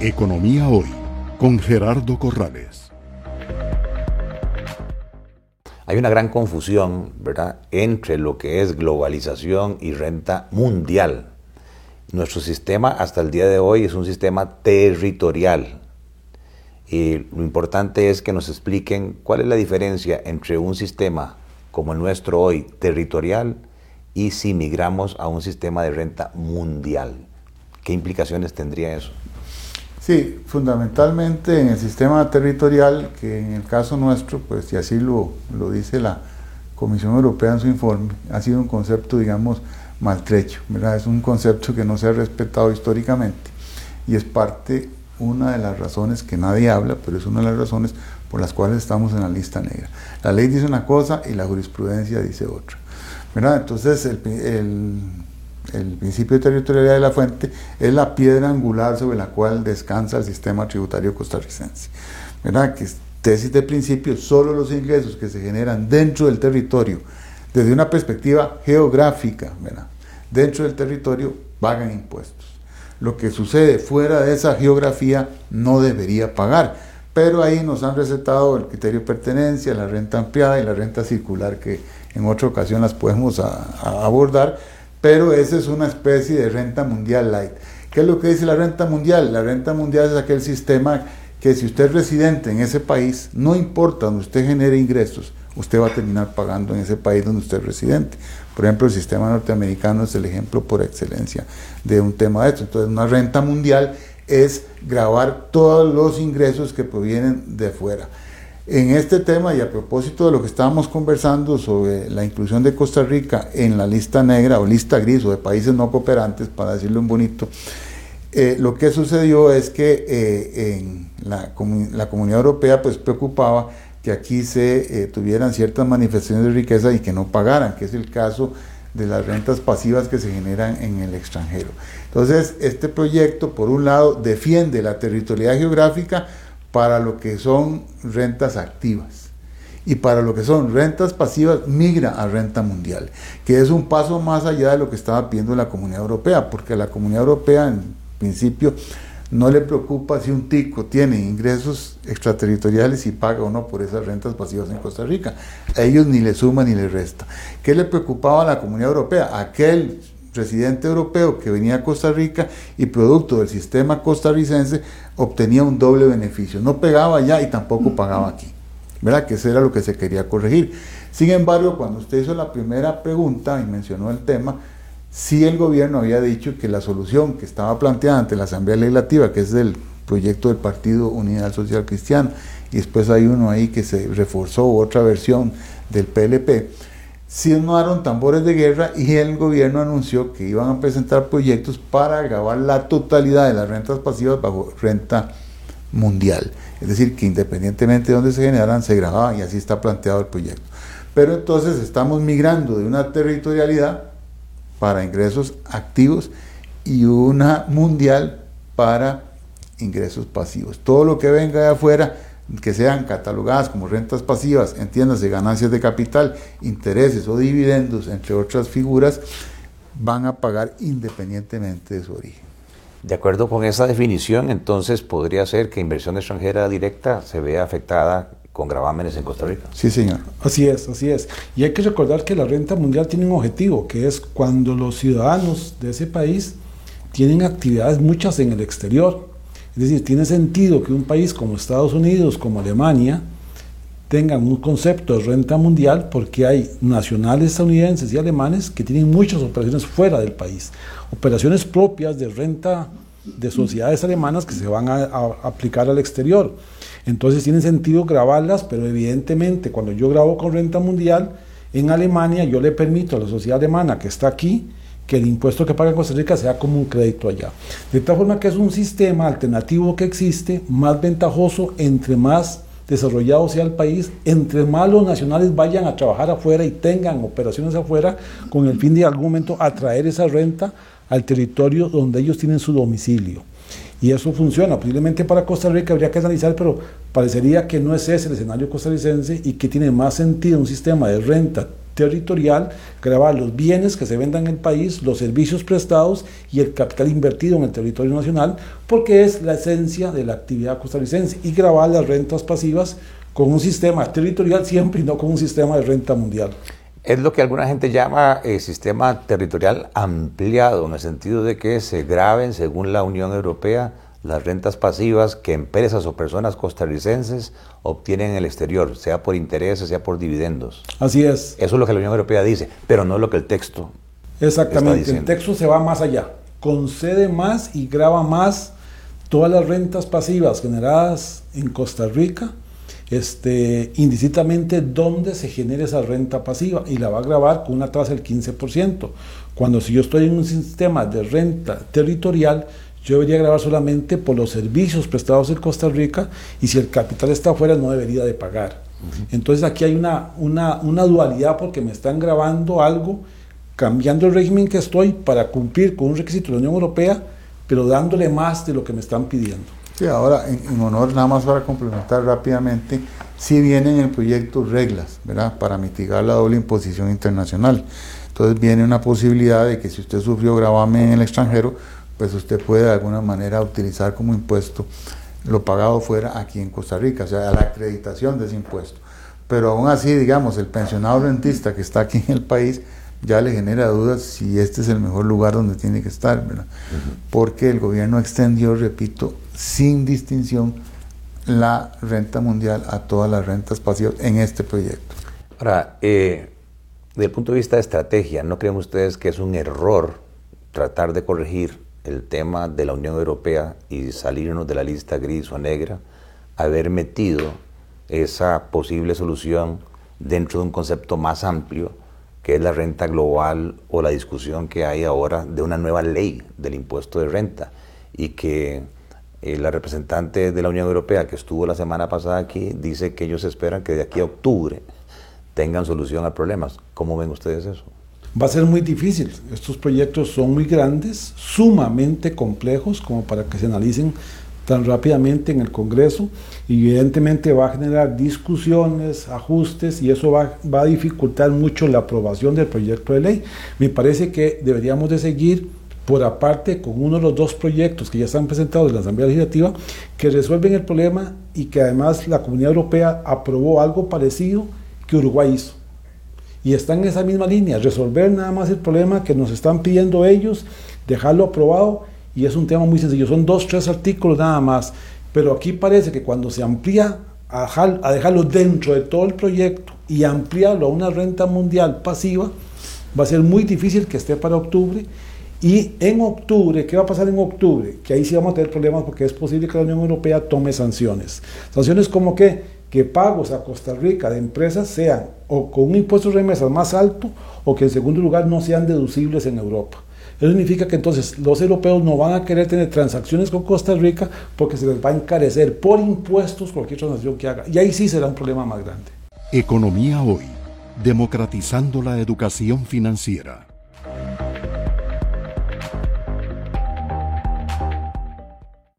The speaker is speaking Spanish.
Economía Hoy con Gerardo Corrales. Hay una gran confusión, ¿verdad?, entre lo que es globalización y renta mundial. Nuestro sistema hasta el día de hoy es un sistema territorial. Y lo importante es que nos expliquen cuál es la diferencia entre un sistema como el nuestro hoy, territorial, y si migramos a un sistema de renta mundial. ¿Qué implicaciones tendría eso? Sí, fundamentalmente en el sistema territorial, que en el caso nuestro, pues y así lo, lo dice la Comisión Europea en su informe, ha sido un concepto, digamos, maltrecho, ¿verdad? Es un concepto que no se ha respetado históricamente y es parte, una de las razones que nadie habla, pero es una de las razones por las cuales estamos en la lista negra. La ley dice una cosa y la jurisprudencia dice otra. ¿verdad? Entonces, el, el el principio de territorialidad de la fuente es la piedra angular sobre la cual descansa el sistema tributario costarricense. ¿Verdad? Que tesis de principio, solo los ingresos que se generan dentro del territorio, desde una perspectiva geográfica, ¿verdad? dentro del territorio, pagan impuestos. Lo que sucede fuera de esa geografía no debería pagar. Pero ahí nos han recetado el criterio de pertenencia, la renta ampliada y la renta circular, que en otra ocasión las podemos abordar pero esa es una especie de renta mundial light. ¿Qué es lo que dice la renta mundial? La renta mundial es aquel sistema que si usted es residente en ese país, no importa donde usted genere ingresos, usted va a terminar pagando en ese país donde usted es residente. Por ejemplo, el sistema norteamericano es el ejemplo por excelencia de un tema de esto. Entonces, una renta mundial es grabar todos los ingresos que provienen de fuera. En este tema y a propósito de lo que estábamos conversando sobre la inclusión de Costa Rica en la lista negra o lista gris o de países no cooperantes, para decirlo en bonito, eh, lo que sucedió es que eh, en la, comunidad europea pues preocupaba que aquí se eh, tuvieran ciertas manifestaciones de riqueza y que no pagaran, que es el caso de las rentas pasivas que se generan en el extranjero. Entonces, este proyecto, por un lado, defiende la territorialidad geográfica, para lo que son rentas activas. Y para lo que son rentas pasivas, migra a renta mundial, que es un paso más allá de lo que estaba pidiendo la Comunidad Europea, porque la Comunidad Europea, en principio, no le preocupa si un tico tiene ingresos extraterritoriales y paga o no por esas rentas pasivas en Costa Rica. A ellos ni le suma ni le resta. ¿Qué le preocupaba a la Comunidad Europea? Aquel residente europeo que venía a Costa Rica y producto del sistema costarricense obtenía un doble beneficio. No pegaba allá y tampoco pagaba aquí. ¿Verdad? Que eso era lo que se quería corregir. Sin embargo, cuando usted hizo la primera pregunta y mencionó el tema, sí el gobierno había dicho que la solución que estaba planteada ante la Asamblea Legislativa, que es del proyecto del Partido Unidad Social Cristiana, y después hay uno ahí que se reforzó, otra versión del PLP, sonaron tambores de guerra y el gobierno anunció que iban a presentar proyectos para grabar la totalidad de las rentas pasivas bajo renta mundial. Es decir, que independientemente de dónde se generaran, se grababan y así está planteado el proyecto. Pero entonces estamos migrando de una territorialidad para ingresos activos y una mundial para ingresos pasivos. Todo lo que venga de afuera que sean catalogadas como rentas pasivas, entiéndase ganancias de capital, intereses o dividendos, entre otras figuras, van a pagar independientemente de su origen. De acuerdo con esa definición, entonces podría ser que inversión extranjera directa se vea afectada con gravámenes en Costa Rica. Sí, señor. Así es, así es. Y hay que recordar que la renta mundial tiene un objetivo, que es cuando los ciudadanos de ese país tienen actividades muchas en el exterior, es decir, tiene sentido que un país como Estados Unidos, como Alemania, tengan un concepto de renta mundial porque hay nacionales estadounidenses y alemanes que tienen muchas operaciones fuera del país, operaciones propias de renta de sociedades alemanas que se van a, aplicar al exterior. Entonces tiene sentido grabarlas, pero evidentemente cuando yo grabo con renta mundial en Alemania, yo le permito a la sociedad alemana que está aquí que el impuesto que paga Costa Rica sea como un crédito allá. De tal forma que es un sistema alternativo que existe, más ventajoso entre más desarrollado sea el país, entre más los nacionales vayan a trabajar afuera y tengan operaciones afuera, con el fin de algún momento atraer esa renta al territorio donde ellos tienen su domicilio. Y eso funciona. Posiblemente para Costa Rica habría que analizar, pero parecería que no es ese el escenario costarricense y que tiene más sentido un sistema de renta territorial, grabar los bienes que se vendan en el país, los servicios prestados y el capital invertido en el territorio nacional, porque es la esencia de la actividad costarricense, y grabar las rentas pasivas con un sistema territorial siempre y no con un sistema de renta mundial. Es lo que alguna gente llama eh, sistema territorial ampliado, en el sentido de que se graben, según la Unión Europea, las rentas pasivas que empresas o personas costarricenses obtienen en el exterior, sea por intereses, sea por dividendos. Así es. Eso es lo que la Unión Europea dice, pero no es lo que el texto. Exactamente, el texto se va más allá, concede más y graba más todas las rentas pasivas generadas en Costa Rica, este, indistintamente dónde se genera esa renta pasiva y la va a grabar con una tasa del 15%. Cuando si yo estoy en un sistema de renta territorial, yo debería grabar solamente por los servicios prestados en Costa Rica y si el capital está afuera no debería de pagar. Entonces aquí hay una, una, una dualidad porque me están grabando algo, cambiando el régimen que estoy para cumplir con un requisito de la Unión Europea, pero dándole más de lo que me están pidiendo. Sí, ahora, en, honor, nada más para complementar rápidamente, sí vienen en el proyecto reglas, ¿verdad?, para mitigar la doble imposición internacional. Entonces viene una posibilidad de que si usted sufrió gravamen en el extranjero, pues usted puede de alguna manera utilizar como impuesto lo pagado fuera aquí en Costa Rica, o sea, la acreditación de ese impuesto. Pero aún así, digamos, el pensionado rentista que está aquí en el país ya le genera dudas si este es el mejor lugar donde tiene que estar, ¿verdad? Porque el gobierno extendió, repito, sin distinción la renta mundial a todas las rentas pasivas en este proyecto. Ahora, eh, desde el punto de vista de estrategia, ¿no creen ustedes que es un error tratar de corregir el tema de la Unión Europea y salirnos de la lista gris o negra, haber metido esa posible solución dentro de un concepto más amplio, que es la renta global o la discusión que hay ahora de una nueva ley del impuesto de renta y que eh, la representante de la Unión Europea que estuvo la semana pasada aquí dice que ellos esperan que de aquí a octubre tengan solución a problemas. ¿Cómo ven ustedes eso? Va a ser muy difícil. Estos proyectos son muy grandes, sumamente complejos como para que se analicen tan rápidamente en el Congreso evidentemente va a generar discusiones, ajustes y eso va, va, a dificultar mucho la aprobación del proyecto de ley. Me parece que deberíamos de seguir por aparte con uno de los dos proyectos que ya están presentados en la Asamblea Legislativa que resuelven el problema y que además la Comunidad Europea aprobó algo parecido que Uruguay hizo y está en esa misma línea, resolver nada más el problema que nos están pidiendo ellos, dejarlo aprobado y es un tema muy sencillo, son dos, tres artículos nada más, pero aquí parece que cuando se amplía a, dejarlo dentro de todo el proyecto y ampliarlo a una renta mundial pasiva, va a ser muy difícil que esté para octubre. Y en octubre, ¿qué va a pasar en octubre? Que ahí sí vamos a tener problemas porque es posible que la Unión Europea tome sanciones. Sanciones como que que pagos a Costa Rica de empresas sean o con un impuesto de remesas más alto o que en segundo lugar no sean deducibles en Europa. Eso significa que entonces los europeos no van a querer tener transacciones con Costa Rica porque se les va a encarecer por impuestos cualquier transacción que haga. Y ahí sí será un problema más grande. Economía hoy, democratizando la educación financiera.